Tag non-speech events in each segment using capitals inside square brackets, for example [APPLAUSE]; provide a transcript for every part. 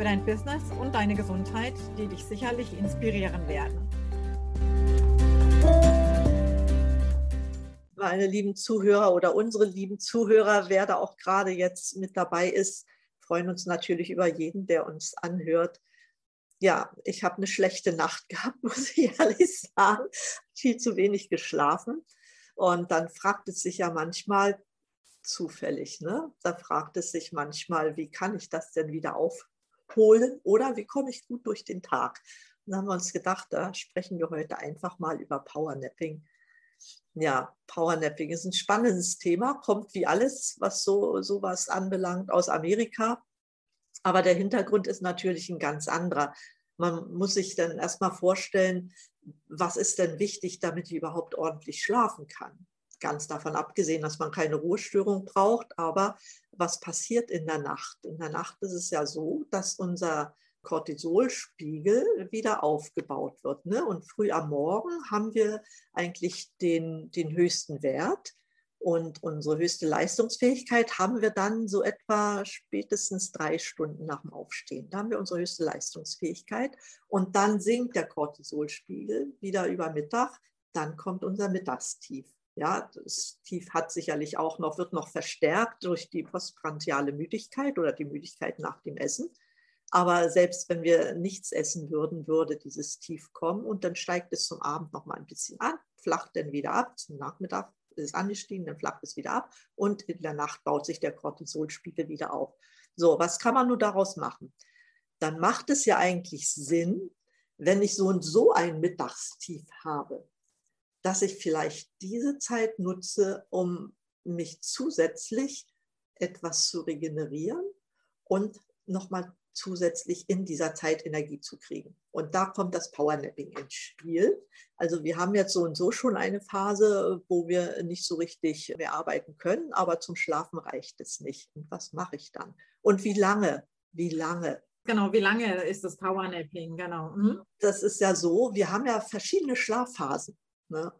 für dein Business und deine Gesundheit, die dich sicherlich inspirieren werden. Meine lieben Zuhörer oder unsere lieben Zuhörer, wer da auch gerade jetzt mit dabei ist, freuen uns natürlich über jeden, der uns anhört ja, ich habe eine schlechte Nacht [LAUGHS] gehabt, muss ich ehrlich sagen. Viel zu wenig geschlafen. Und dann fragt es sich ja manchmal zufällig, ne? Da fragt es sich manchmal, wie kann ich das denn wieder aufholen oder wie komme ich gut durch den Tag? Und dann haben wir uns gedacht, da sprechen wir heute einfach mal über Powernapping. Ja, Powernapping ist ein spannendes Thema, kommt wie alles, was so sowas anbelangt, aus Amerika. Aber der Hintergrund ist natürlich ein ganz anderer. Man muss sich dann erstmal vorstellen, was ist denn wichtig, damit ich überhaupt ordentlich schlafen kann. Ganz davon abgesehen, dass man keine Ruhestörung braucht, aber was passiert in der Nacht? In der Nacht ist es ja so, dass unser Cortisolspiegel wieder aufgebaut wird. Ne? Und früh am Morgen haben wir eigentlich den, den höchsten Wert. Und unsere höchste Leistungsfähigkeit haben wir dann so etwa spätestens drei Stunden nach dem Aufstehen. Da haben wir unsere höchste Leistungsfähigkeit. Und dann sinkt der Cortisolspiegel wieder über Mittag. Dann kommt unser Mittagstief. Ja, das Tief hat sicherlich auch noch, wird noch verstärkt durch die postprandiale Müdigkeit oder die Müdigkeit nach dem Essen. Aber selbst wenn wir nichts essen würden, würde dieses Tief kommen und dann steigt es zum Abend noch mal ein bisschen an, flacht dann wieder ab zum Nachmittag ist angestiegen, dann flacht es wieder ab und in der Nacht baut sich der Cortisolspiegel wieder auf. So, was kann man nur daraus machen? Dann macht es ja eigentlich Sinn, wenn ich so und so ein Mittagstief habe, dass ich vielleicht diese Zeit nutze, um mich zusätzlich etwas zu regenerieren und nochmal zusätzlich in dieser Zeit Energie zu kriegen. Und da kommt das Powernapping ins Spiel. Also wir haben jetzt so und so schon eine Phase, wo wir nicht so richtig mehr arbeiten können, aber zum Schlafen reicht es nicht. Und was mache ich dann? Und wie lange? Wie lange? Genau, wie lange ist das Powernapping? Genau. Mhm. Das ist ja so, wir haben ja verschiedene Schlafphasen. Ne?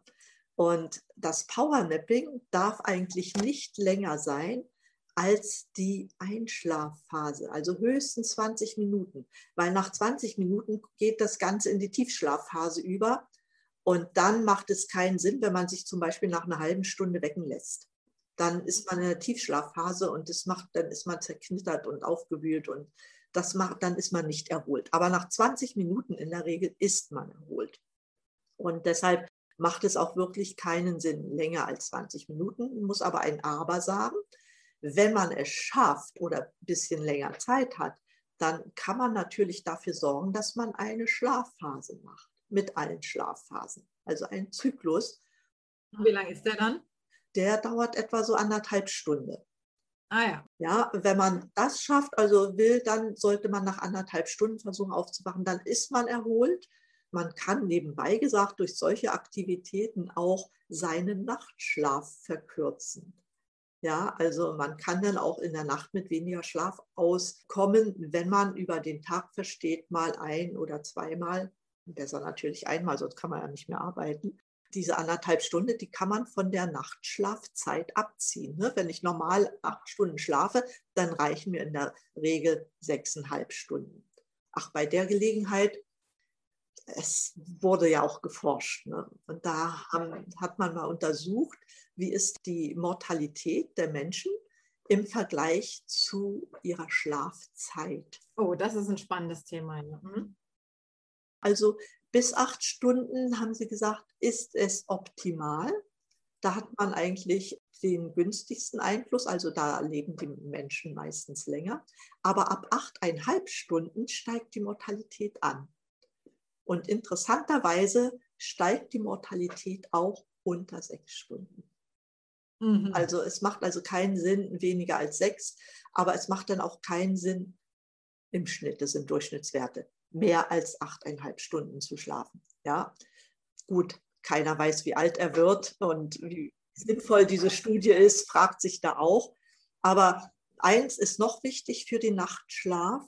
Und das Powernapping darf eigentlich nicht länger sein als die Einschlafphase, also höchstens 20 Minuten, weil nach 20 Minuten geht das Ganze in die Tiefschlafphase über und dann macht es keinen Sinn, wenn man sich zum Beispiel nach einer halben Stunde wecken lässt. Dann ist man in der Tiefschlafphase und das macht, dann ist man zerknittert und aufgewühlt und das macht, dann ist man nicht erholt. Aber nach 20 Minuten in der Regel ist man erholt. Und deshalb macht es auch wirklich keinen Sinn, länger als 20 Minuten, muss aber ein Aber sagen. Wenn man es schafft oder ein bisschen länger Zeit hat, dann kann man natürlich dafür sorgen, dass man eine Schlafphase macht mit allen Schlafphasen, also ein Zyklus. Wie lange ist der dann? Der dauert etwa so anderthalb Stunden. Ah ja. Ja, wenn man das schafft, also will, dann sollte man nach anderthalb Stunden versuchen aufzuwachen, dann ist man erholt. Man kann nebenbei gesagt durch solche Aktivitäten auch seinen Nachtschlaf verkürzen. Ja, also man kann dann auch in der Nacht mit weniger Schlaf auskommen, wenn man über den Tag versteht, mal ein oder zweimal, besser natürlich einmal, sonst kann man ja nicht mehr arbeiten. Diese anderthalb Stunden, die kann man von der Nachtschlafzeit abziehen. Ne? Wenn ich normal acht Stunden schlafe, dann reichen mir in der Regel sechseinhalb Stunden. Ach, bei der Gelegenheit es wurde ja auch geforscht. Ne? Und da haben, hat man mal untersucht, wie ist die Mortalität der Menschen im Vergleich zu ihrer Schlafzeit. Oh, das ist ein spannendes Thema. Mhm. Also bis acht Stunden, haben sie gesagt, ist es optimal. Da hat man eigentlich den günstigsten Einfluss, also da leben die Menschen meistens länger. Aber ab achteinhalb Stunden steigt die Mortalität an. Und interessanterweise steigt die Mortalität auch unter sechs Stunden. Mhm. Also es macht also keinen Sinn, weniger als sechs, aber es macht dann auch keinen Sinn im Schnitt, das sind Durchschnittswerte, mehr als achteinhalb Stunden zu schlafen. Ja, gut, keiner weiß, wie alt er wird und wie sinnvoll diese Studie ist, fragt sich da auch. Aber eins ist noch wichtig für den Nachtschlaf.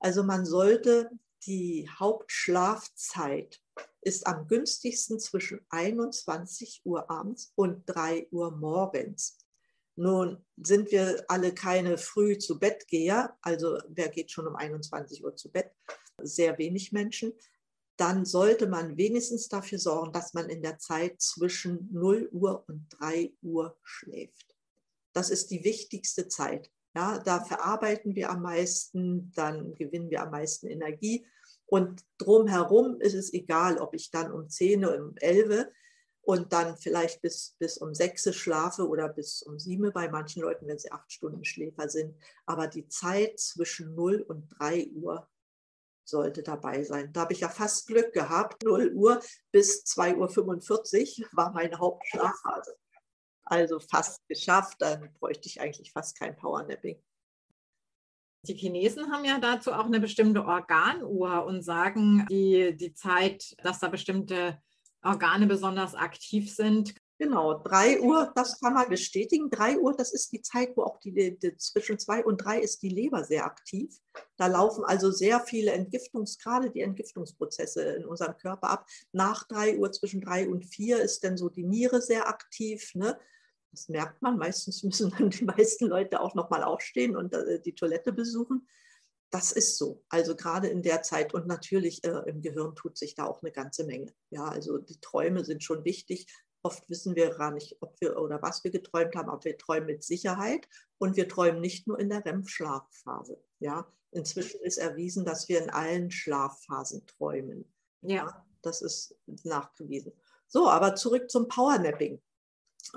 Also man sollte die Hauptschlafzeit ist am günstigsten zwischen 21 Uhr abends und 3 Uhr morgens. Nun sind wir alle keine früh zu Bettgeher, also wer geht schon um 21 Uhr zu Bett? Sehr wenig Menschen. Dann sollte man wenigstens dafür sorgen, dass man in der Zeit zwischen 0 Uhr und 3 Uhr schläft. Das ist die wichtigste Zeit. Ja, da verarbeiten wir am meisten, dann gewinnen wir am meisten Energie. Und drumherum ist es egal, ob ich dann um 10 oder um 11 und dann vielleicht bis, bis um 6 schlafe oder bis um 7 bei manchen Leuten, wenn sie acht Stunden Schläfer sind. Aber die Zeit zwischen 0 und 3 Uhr sollte dabei sein. Da habe ich ja fast Glück gehabt. 0 Uhr bis 2.45 Uhr war meine Hauptschlafphase. Also fast geschafft, dann bräuchte ich eigentlich fast kein Powernapping. Die Chinesen haben ja dazu auch eine bestimmte Organuhr und sagen die, die Zeit, dass da bestimmte Organe besonders aktiv sind. Genau, 3 Uhr, das kann man bestätigen. 3 Uhr, das ist die Zeit, wo auch die, die, zwischen 2 und 3 ist die Leber sehr aktiv. Da laufen also sehr viele Entgiftungs, gerade die Entgiftungsprozesse in unserem Körper ab. Nach 3 Uhr, zwischen 3 und 4 ist dann so die Niere sehr aktiv. Ne? Das merkt man. Meistens müssen dann die meisten Leute auch nochmal aufstehen und äh, die Toilette besuchen. Das ist so. Also gerade in der Zeit und natürlich äh, im Gehirn tut sich da auch eine ganze Menge. Ja, also die Träume sind schon wichtig. Oft wissen wir gar nicht, ob wir oder was wir geträumt haben, aber wir träumen mit Sicherheit und wir träumen nicht nur in der REM-Schlafphase. Ja, inzwischen ist erwiesen, dass wir in allen Schlafphasen träumen. Ja. das ist nachgewiesen. So, aber zurück zum Powernapping.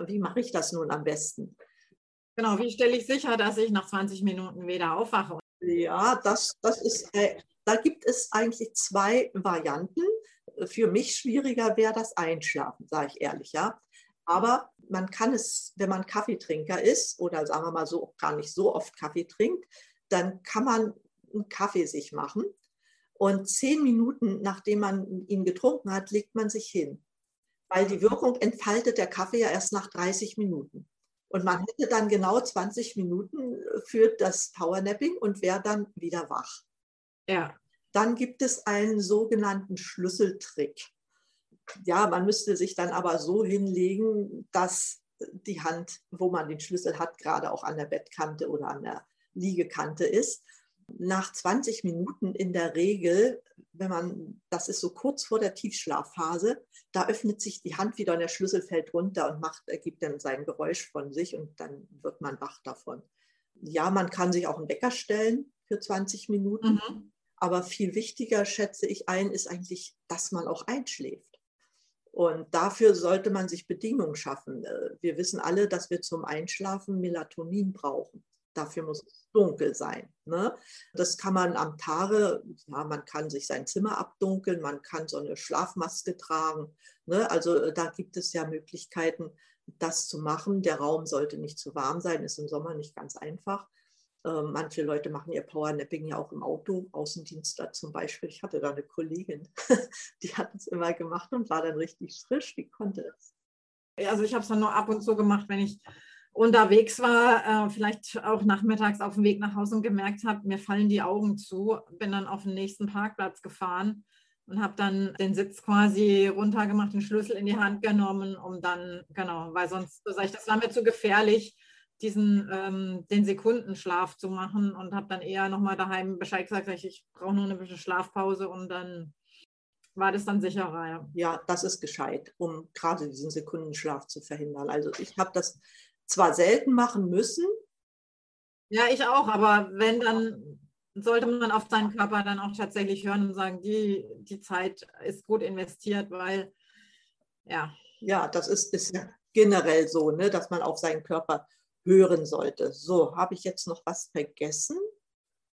Wie mache ich das nun am besten? Genau, wie stelle ich sicher, dass ich nach 20 Minuten wieder aufwache? Ja, das, das ist, äh, da gibt es eigentlich zwei Varianten. Für mich schwieriger wäre das Einschlafen, sage ich ehrlich, ja. Aber man kann es, wenn man Kaffeetrinker ist oder sagen wir mal so gar nicht so oft Kaffee trinkt, dann kann man einen Kaffee sich machen und zehn Minuten nachdem man ihn getrunken hat, legt man sich hin weil die Wirkung entfaltet der Kaffee ja erst nach 30 Minuten. Und man hätte dann genau 20 Minuten für das Powernapping und wäre dann wieder wach. Ja. Dann gibt es einen sogenannten Schlüsseltrick. Ja, man müsste sich dann aber so hinlegen, dass die Hand, wo man den Schlüssel hat, gerade auch an der Bettkante oder an der Liegekante ist nach 20 Minuten in der Regel, wenn man, das ist so kurz vor der Tiefschlafphase, da öffnet sich die Hand wieder und der Schlüssel fällt runter und macht, ergibt dann sein Geräusch von sich und dann wird man wach davon. Ja, man kann sich auch einen Wecker stellen für 20 Minuten, mhm. Aber viel wichtiger, schätze ich ein, ist eigentlich, dass man auch einschläft. Und dafür sollte man sich Bedingungen schaffen. Äh, wir wissen alle, dass wir zum Einschlafen Melatonin brauchen. Dafür muss es dunkel sein. Ne? Das kann man am Tage, ja, man kann sich sein Zimmer abdunkeln, man kann so eine Schlafmaske tragen. Ne? Also äh, da gibt es ja Möglichkeiten, das zu machen. Der Raum sollte nicht zu warm sein, ist im Sommer nicht ganz einfach. Äh, manche Leute machen ihr Powernapping ja auch im Auto, Außendienstler zum Beispiel. Ich hatte da eine Kollegin, [LAUGHS] die hat es immer gemacht und war dann richtig frisch. Die konnte es. Also ich habe es dann nur ab und zu gemacht, wenn ich unterwegs war, äh, vielleicht auch nachmittags auf dem Weg nach Hause und gemerkt habe, mir fallen die Augen zu, bin dann auf den nächsten Parkplatz gefahren und habe dann den Sitz quasi runtergemacht, den Schlüssel in die Hand genommen, um dann, genau, weil sonst, das war mir zu gefährlich, diesen, ähm, den Sekundenschlaf zu machen und habe dann eher nochmal daheim Bescheid gesagt, ich brauche nur eine bisschen Schlafpause und dann war das dann sicherer. Ja. ja, das ist gescheit, um gerade diesen Sekundenschlaf zu verhindern. Also ich habe das zwar selten machen müssen. Ja, ich auch, aber wenn, dann sollte man auf seinen Körper dann auch tatsächlich hören und sagen, die, die Zeit ist gut investiert, weil ja. Ja, das ist, ist generell so, ne, dass man auf seinen Körper hören sollte. So, habe ich jetzt noch was vergessen?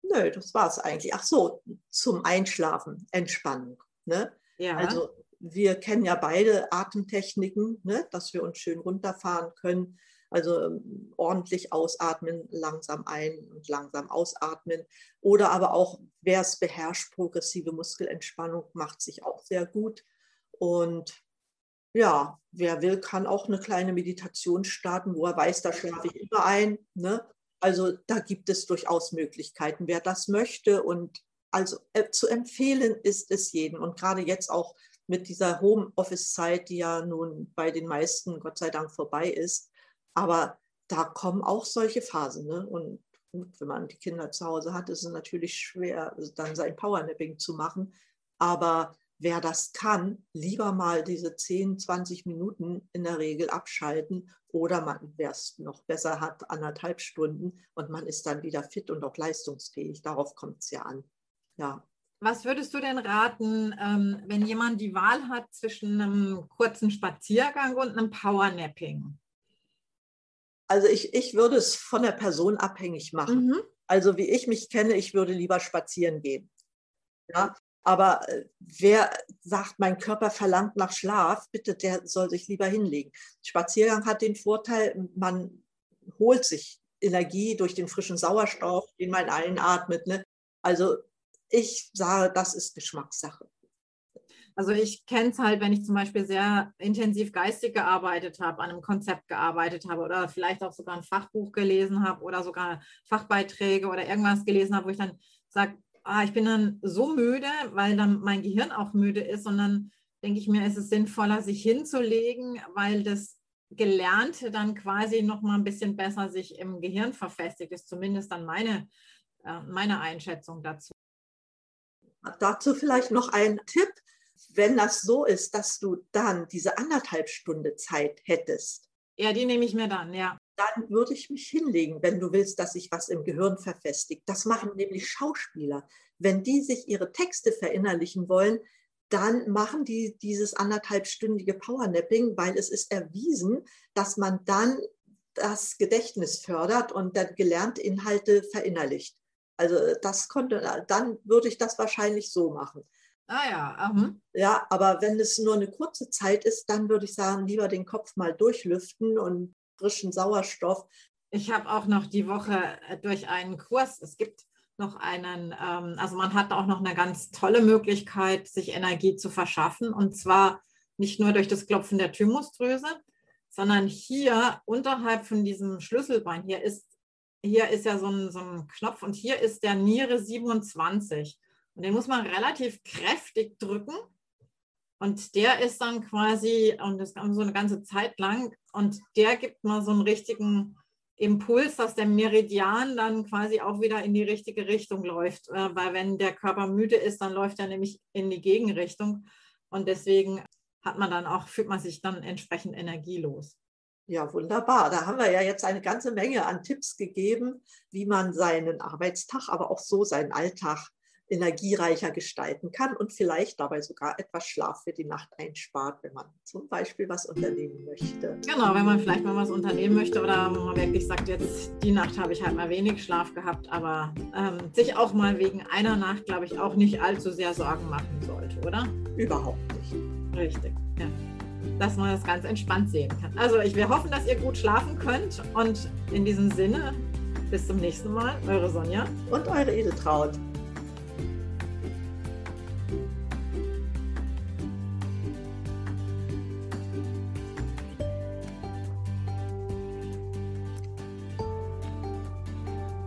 Nö, das war es eigentlich. Ach so, zum Einschlafen, Entspannung. Ne? Ja. Also wir kennen ja beide Atemtechniken, ne, dass wir uns schön runterfahren können Also ähm, ordentlich ausatmen, langsam ein und langsam ausatmen. Oder aber auch, wer es beherrscht, progressive Muskelentspannung macht sich auch sehr gut. Und ja, wer will, kann auch eine kleine Meditation starten, wo er weiß, da schlafe ich immer ein. Ne? Also da gibt es durchaus Möglichkeiten, wer das möchte. Und also äh, zu empfehlen ist es jedem. Und gerade jetzt auch mit dieser Homeoffice-Zeit, die ja nun bei den meisten Gott sei Dank vorbei ist. Aber da kommen auch solche Phasen. Ne? Und wenn man die Kinder zu Hause hat, ist es natürlich schwer, dann sein Powernapping zu machen. Aber wer das kann, lieber mal diese 10, 20 Minuten in der Regel abschalten oder man, wer es noch besser hat, anderthalb Stunden und man ist dann wieder fit und auch leistungsfähig. Darauf kommt es ja an. Ja. Was würdest du denn raten, ähm, wenn jemand die Wahl hat zwischen einem kurzen Spaziergang und einem Powernapping? Also ich, ich würde es von der Person abhängig machen. Mhm. Also wie ich mich kenne, ich würde lieber spazieren gehen. Ja, aber äh, wer sagt, mein Körper verlangt nach Schlaf, bitte, der soll sich lieber hinlegen. Spaziergang hat den Vorteil, man holt sich Energie durch den frischen Sauerstoff, den man einatmet. Ne? Also ich sage, das ist Geschmackssache. Also ich kenne es halt, wenn ich zum Beispiel sehr intensiv geistig gearbeitet habe, an einem Konzept gearbeitet habe oder vielleicht auch sogar ein Fachbuch gelesen habe oder sogar Fachbeiträge oder irgendwas gelesen habe, wo ich dann sage, ah, ich bin dann so müde, weil dann mein Gehirn auch müde ist und dann denke ich mir, ist es sinnvoller, sich hinzulegen, weil das Gelernte dann quasi noch mal ein bisschen besser sich im Gehirn verfestigt ist, zumindest dann meine, äh, meine Einschätzung dazu. Dazu vielleicht noch ein Tipp. Wenn das so ist, dass du dann diese anderthalb Stunde Zeit hättest. Ja, die nehme ich mir dann, ja. Dann würde ich mich hinlegen, wenn du willst, dass sich was im Gehirn verfestigt. Das machen nämlich Schauspieler. Wenn die sich ihre Texte verinnerlichen wollen, dann machen die dieses anderthalbstündige Powernapping, weil es ist erwiesen, dass man dann das Gedächtnis fördert und dann gelernte Inhalte verinnerlicht. Also das konnte, dann würde ich das wahrscheinlich so machen. Ah ja. Mhm. Ja, aber wenn es nur eine kurze Zeit ist, dann würde ich sagen, lieber den Kopf mal durchlüften und frischen Sauerstoff. Ich habe auch noch die Woche äh, durch einen Kurs, es gibt noch einen, ähm, also man hat auch noch eine ganz tolle Möglichkeit, sich Energie zu verschaffen. Und zwar nicht nur durch das Klopfen der Thymusdrüse, sondern hier unterhalb von diesem Schlüsselbein, hier ist hier ist ja so ein, so ein Knopf und hier ist der Niere 27. Und den muss man relativ kräftig drücken. Und der ist dann quasi, und das so eine ganze Zeit lang, und der gibt mal so einen richtigen Impuls, dass der Meridian dann quasi auch wieder in die richtige Richtung läuft. Äh, weil wenn der Körper müde ist, dann läuft er nämlich in die Gegenrichtung. Und deswegen hat man dann auch, fühlt man sich dann entsprechend energielos. Ja, wunderbar. Da haben wir ja jetzt eine ganze Menge an Tipps gegeben, wie man seinen Arbeitstag, aber auch so seinen Alltag energiereicher gestalten kann und vielleicht dabei sogar etwas Schlaf für die Nacht einspart, wenn man zum Beispiel was unternehmen möchte. Genau, wenn man vielleicht mal was unternehmen möchte oder man wirklich sagt, jetzt die Nacht habe ich halt mal wenig Schlaf gehabt, aber ähm, sich auch mal wegen einer Nacht, glaube ich, auch nicht allzu sehr Sorgen machen sollte, oder? Überhaupt nicht. Richtig, ja dass man das ganz entspannt sehen kann. Also ich, wir hoffen, dass ihr gut schlafen könnt und in diesem Sinne bis zum nächsten Mal, eure Sonja und eure Edeltraut.